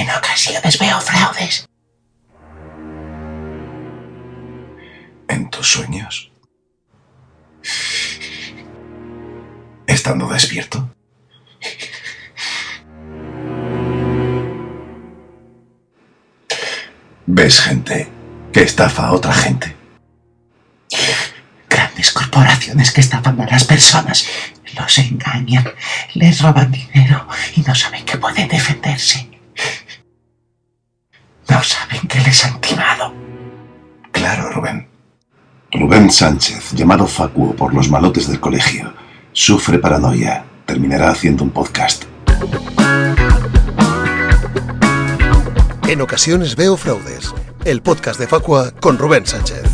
En ocasiones veo fraudes. ¿En tus sueños? ¿Estando despierto? ¿Ves gente que estafa a otra gente? Grandes corporaciones que estafan a las personas. Los engañan, les roban dinero y no saben que pueden defenderse. No saben que les han timado. Claro, Rubén. Rubén Sánchez, llamado Facuo por los malotes del colegio, sufre paranoia. Terminará haciendo un podcast. En ocasiones veo fraudes. El podcast de Facua con Rubén Sánchez.